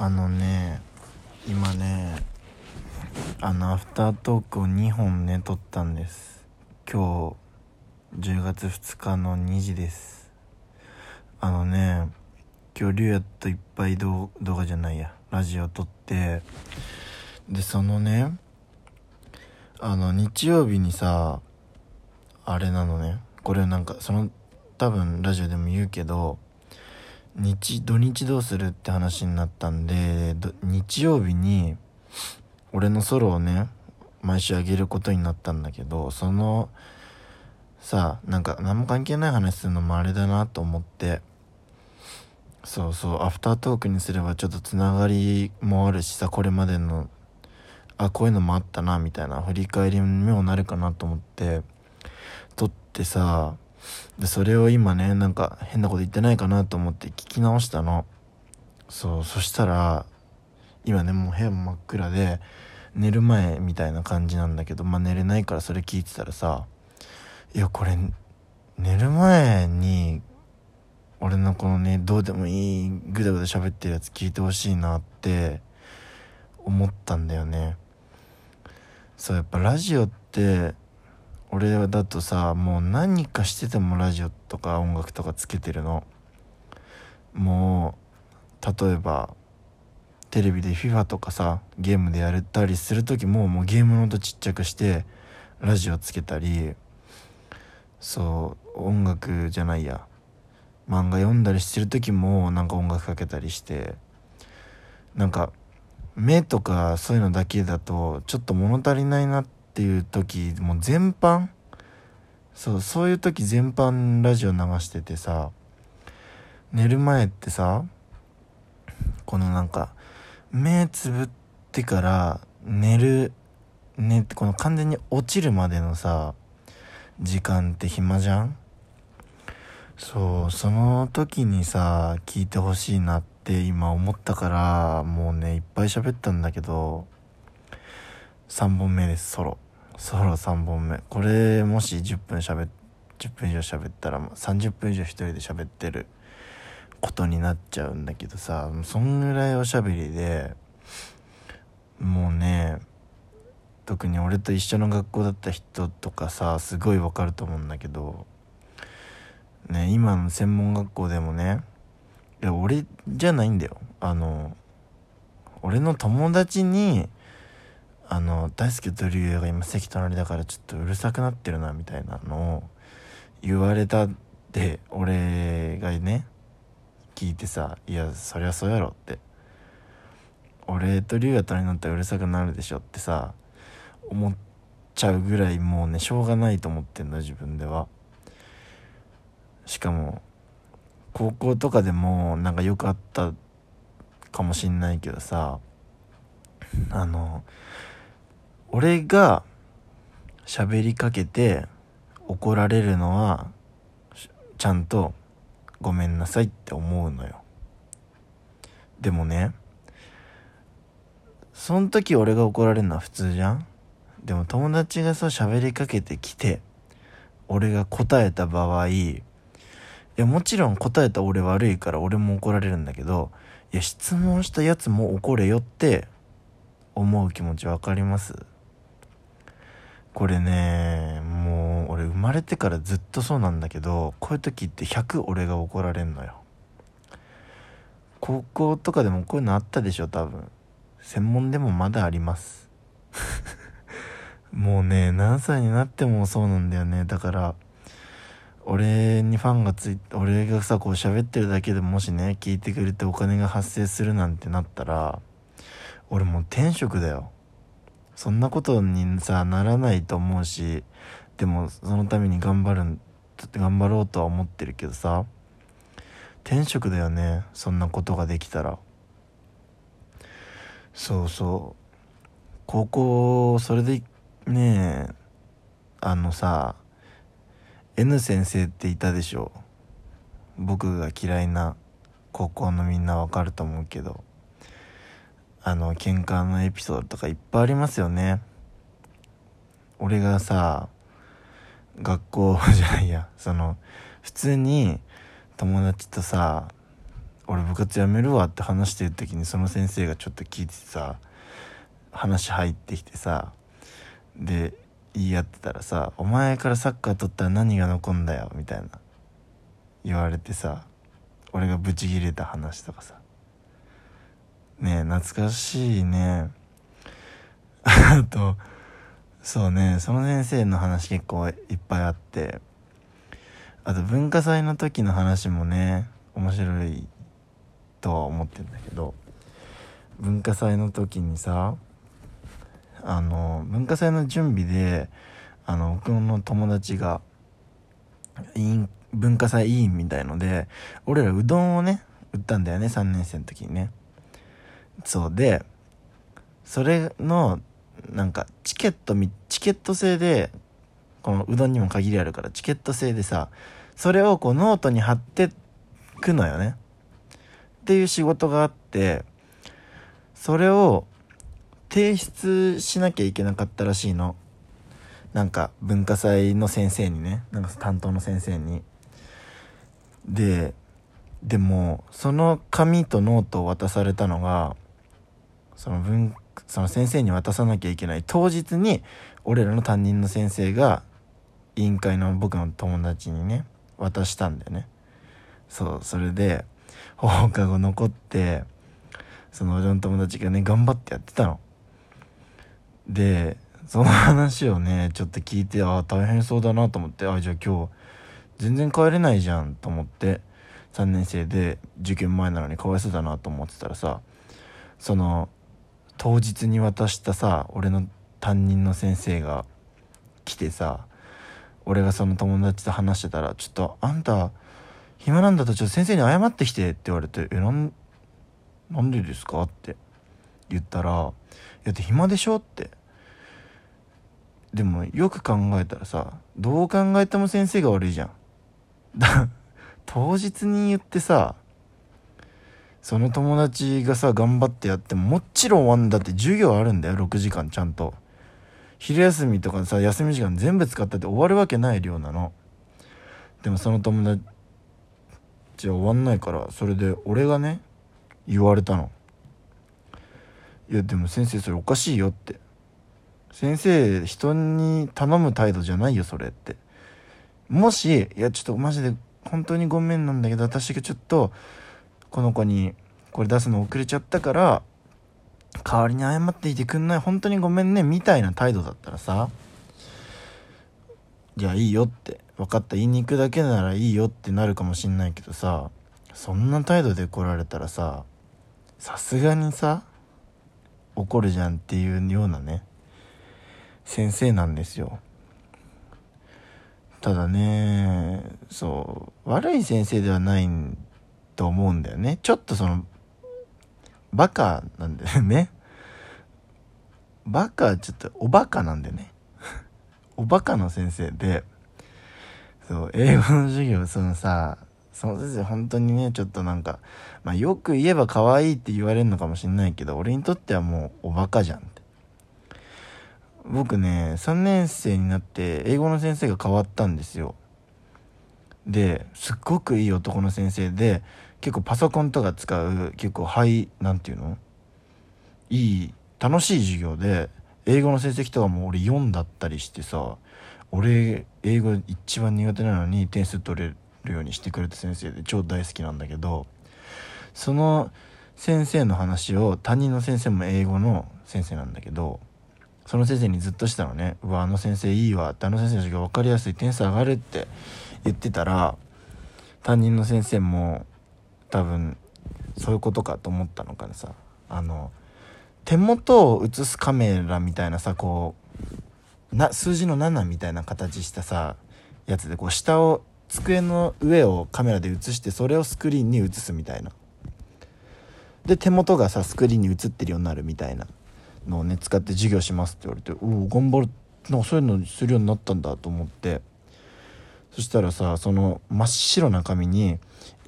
あのね今ねあのアフタートークを2本ね撮ったんです。今日10月2日の2時です。あのね今日リュウヤといっぱい動画じゃないやラジオ撮ってでそのねあの日曜日にさあれなのねこれなんかその多分ラジオでも言うけど日土日どうするって話になったんで日曜日に俺のソロをね毎週あげることになったんだけどそのさなんか何も関係ない話するのもあれだなと思ってそうそうアフタートークにすればちょっとつながりもあるしさこれまでのあこういうのもあったなみたいな振り返りにもなるかなと思って撮ってさでそれを今ねなんか変なこと言ってないかなと思って聞き直したの。そうそしたら今ねもう部屋も真っ暗で寝る前みたいな感じなんだけどまあ寝れないからそれ聞いてたらさいやこれ寝る前に俺のこのねどうでもいいグダグダ喋ってるやつ聞いてほしいなって思ったんだよね。そうやっぱラジオって俺だとさもう何かしててもラジオとか音楽とかつけてるの。もう例えばテレビで FIFA とかさゲームでやれたりする時ももうゲームの音ちっちゃくしてラジオつけたりそう音楽じゃないや。漫画読んだりしてる時もなんか音楽かけたりして。なんか目とかそういうのだけだとちょっと物足りないなってっていう時もう全般そうそういう時全般ラジオ流しててさ寝る前ってさこのなんか目つぶってから寝る寝ってこの完全に落ちるまでのさ時間って暇じゃん？そうその時にさ聞いてほしいなって今思ったからもうねいっぱい喋ったんだけど3本目ですソロ。ソロ3本目これもし10分しゃべ10分以上喋ったら30分以上一人で喋ってることになっちゃうんだけどさそんぐらいおしゃべりでもうね特に俺と一緒の学校だった人とかさすごいわかると思うんだけどね今の専門学校でもねいや俺じゃないんだよ。あの俺の友達にあの大輔と竜也が今席隣だからちょっとうるさくなってるなみたいなのを言われたって俺がね聞いてさ「いやそりゃそうやろ」って。俺と竜也隣になったらうるさくなるでしょってさ思っちゃうぐらいもうねしょうがないと思ってんの自分では。しかも高校とかでもなんかよくあったかもしんないけどさあの俺が喋りかけて怒られるのはちゃんとごめんなさいって思うのよ。でもねその時俺が怒られるのは普通じゃん。でも友達がさ喋りかけてきて俺が答えた場合いやもちろん答えた俺悪いから俺も怒られるんだけどいや質問したやつも怒れよって思う気持ち分かります？これねもう俺生まれてからずっとそうなんだけどこういう時って100俺が怒られんのよ。高校とかでもこういうのあったでしょ多分。専門でもまだあります。もうね何歳になってもそうなんだよね。だから俺にファンがついて俺がさこう喋ってるだけでもしね聞いてくれてお金が発生するなんてなったら俺もう天職だよ。そんなことにさならないと思うしでもそのために頑張る頑張ろうとは思ってるけどさ転職だよねそんなことができたら。そうそう。高校それでねえあのさ N 先生っていたでしょ。僕が嫌いな高校のみんなわかると思うけど。あの喧嘩のエピソードとかいっぱいありますよね。俺がさ学校じゃないや。その普通に友達とさ俺部活やめるわって話してる時にその先生がちょっと聞いてさ話入ってきてさで言い合ってたらさ「お前からサッカー取ったら何が残んだよ」みたいな言われてさ俺がブチギレた話とかさ。ね懐かしいね。あとそうねその先生の話結構いっぱいあって。あと文化祭の時の話もね面白いとは思ってんだけど。文化祭の時にさあの文化祭の準備であの僕の友達が文化祭委員みたいので俺らうどんをね売ったんだよね3年生の時にね。そうでそれのなんかチケットみチケット制でこのうどんにも限りあるからチケット制でさそれをこうノートに貼ってくのよね。っていう仕事があってそれを提出しなきゃいけなかったらしいの。なんか文化祭の先生にね。なんか担当の先生に。ででもその紙とノートを渡されたのがその文その先生に渡さなきゃいけない当日に俺らの担任の先生が委員会の僕の友達にね渡したんだよね。そうそれで放課後残ってその俺の友達がね頑張ってやってたの。でその話をねちょっと聞いてああ大変そうだなと思ってああじゃあ今日全然帰れないじゃんと思って3年生で受験前なのにかわいそうだなと思ってたらさその当日に渡したさ俺の担任の先生が来てさ俺がその友達と話してたら「ちょっとあんた暇なんだとちょっと先生に謝ってきて」って言われて「えなんなんでですか?」って言ったら「いやって暇でしょ?」ってでもよく考えたらさどう考えても先生が悪いじゃん当日に言ってさその友達がさ頑張ってやってももちろん終わんだって授業あるんだよ6時間ちゃんと。昼休みとかさ休み時間全部使ったって終わるわけない量なの。でもその友達は終わんないからそれで俺がね言われたの。いやでも先生それおかしいよって。先生人に頼む態度じゃないよそれって。もしいやちょっとマジで本当にごめんなんだけど私がちょっとこの子にこれ出すの遅れちゃったから代わりに謝っていてくんない本当にごめんねみたいな態度だったらさじゃあいいよって分かった言いに行くだけならいいよってなるかもしんないけどさそんな態度で来られたらささすがにさ怒るじゃんっていうようなね先生なんですよ。ただねそう悪い先生ではないんと思うんだよね。ちょっとそのバカなんだよね。バカちょっとおバカなんだよね。おバカの先生でそう英語の授業そのさその先生本当にねちょっとなんか、まあ、よく言えば可愛いって言われるのかもしんないけど俺にとってはもうおバカじゃん僕ね3年生になって英語の先生が変わったんですよ。ですっごくいい男の先生で結構パソコンとか使う結構ハイなんていうの？いい楽しい授業で英語の成績とかも俺4だったりしてさ俺英語一番苦手なのに点数取れるようにしてくれた先生で超大好きなんだけどその先生の話を担任の先生も英語の先生なんだけどその先生にずっとしたのね「うわあの先生いいわ」って「あの先生の授業分かりやすい点数上がる」って言ってたら担任の先生も多分そういうことかと思ったのかなさ。あの手元を映すカメラみたいなさこうな数字の7みたいな形したさやつでこう下を机の上をカメラで映してそれをスクリーンに映すみたいな。で手元がさスクリーンに映ってるようになるみたいな。のをね使って授業しますって言われておお頑張る。なんかそういうのするようになったんだと思って。そしたらさその真っ白な紙に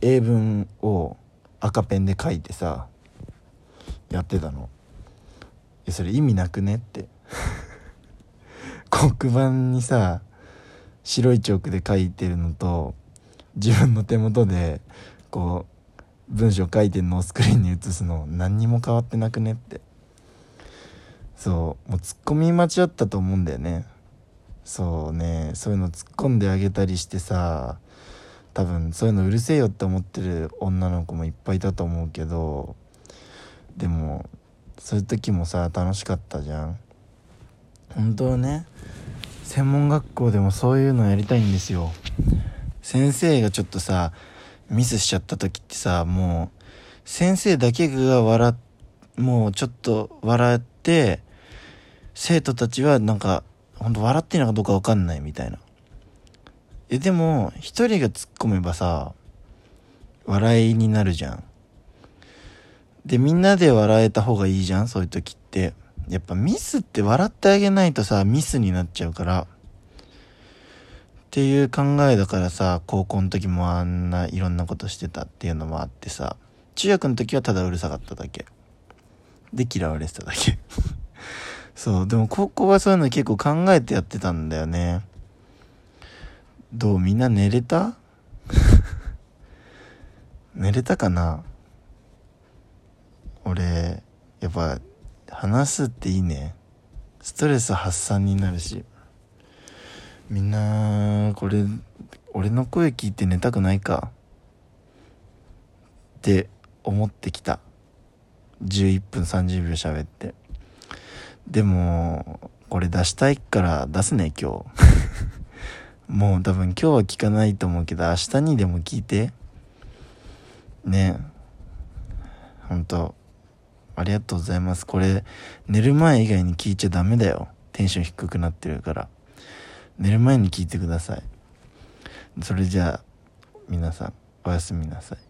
英文を赤ペンで書いてさやってたの。いやそれ意味なくねって。黒板にさ白いチョークで書いてるのと自分の手元でこう文章書いてんのをスクリーンに映すの何にも変わってなくねって。そうもうツッコミ間違ったと思うんだよね。そうねそういうの突っ込んであげたりしてさ多分そういうのうるせえよって思ってる女の子もいっぱいいたと思うけどでもそういう時もさ楽しかったじゃん。本当はね専門学校でもそういうのやりたいんですよ。先生がちょっとさミスしちゃった時ってさもう先生だけが笑もうちょっと笑って生徒たちはなんかほんと笑ってんのかどうかわかんないみたいな。えでも一人が突っ込めばさ笑いになるじゃん。でみんなで笑えた方がいいじゃんそういう時って。やっぱミスって笑ってあげないとさミスになっちゃうから。っていう考えだからさ高校の時もあんないろんなことしてたっていうのもあってさ中学の時はただうるさかっただけ。で嫌われてただけ。そうでも高校はそういうの結構考えてやってたんだよね。どうみんな寝れた？寝れたかな？俺やっぱ話すっていいね。ストレス発散になるし。みんなこれ俺の声聞いて寝たくないか？って思ってきた。11分30秒喋って。でもこれ出したいから出すね今日。もう多分今日は聞かないと思うけど明日にでも聞いて。ね。本当ありがとうございます。これ寝る前以外に聞いちゃダメだよ。テンション低くなってるから。寝る前に聞いてください。それじゃあ皆さんおやすみなさい。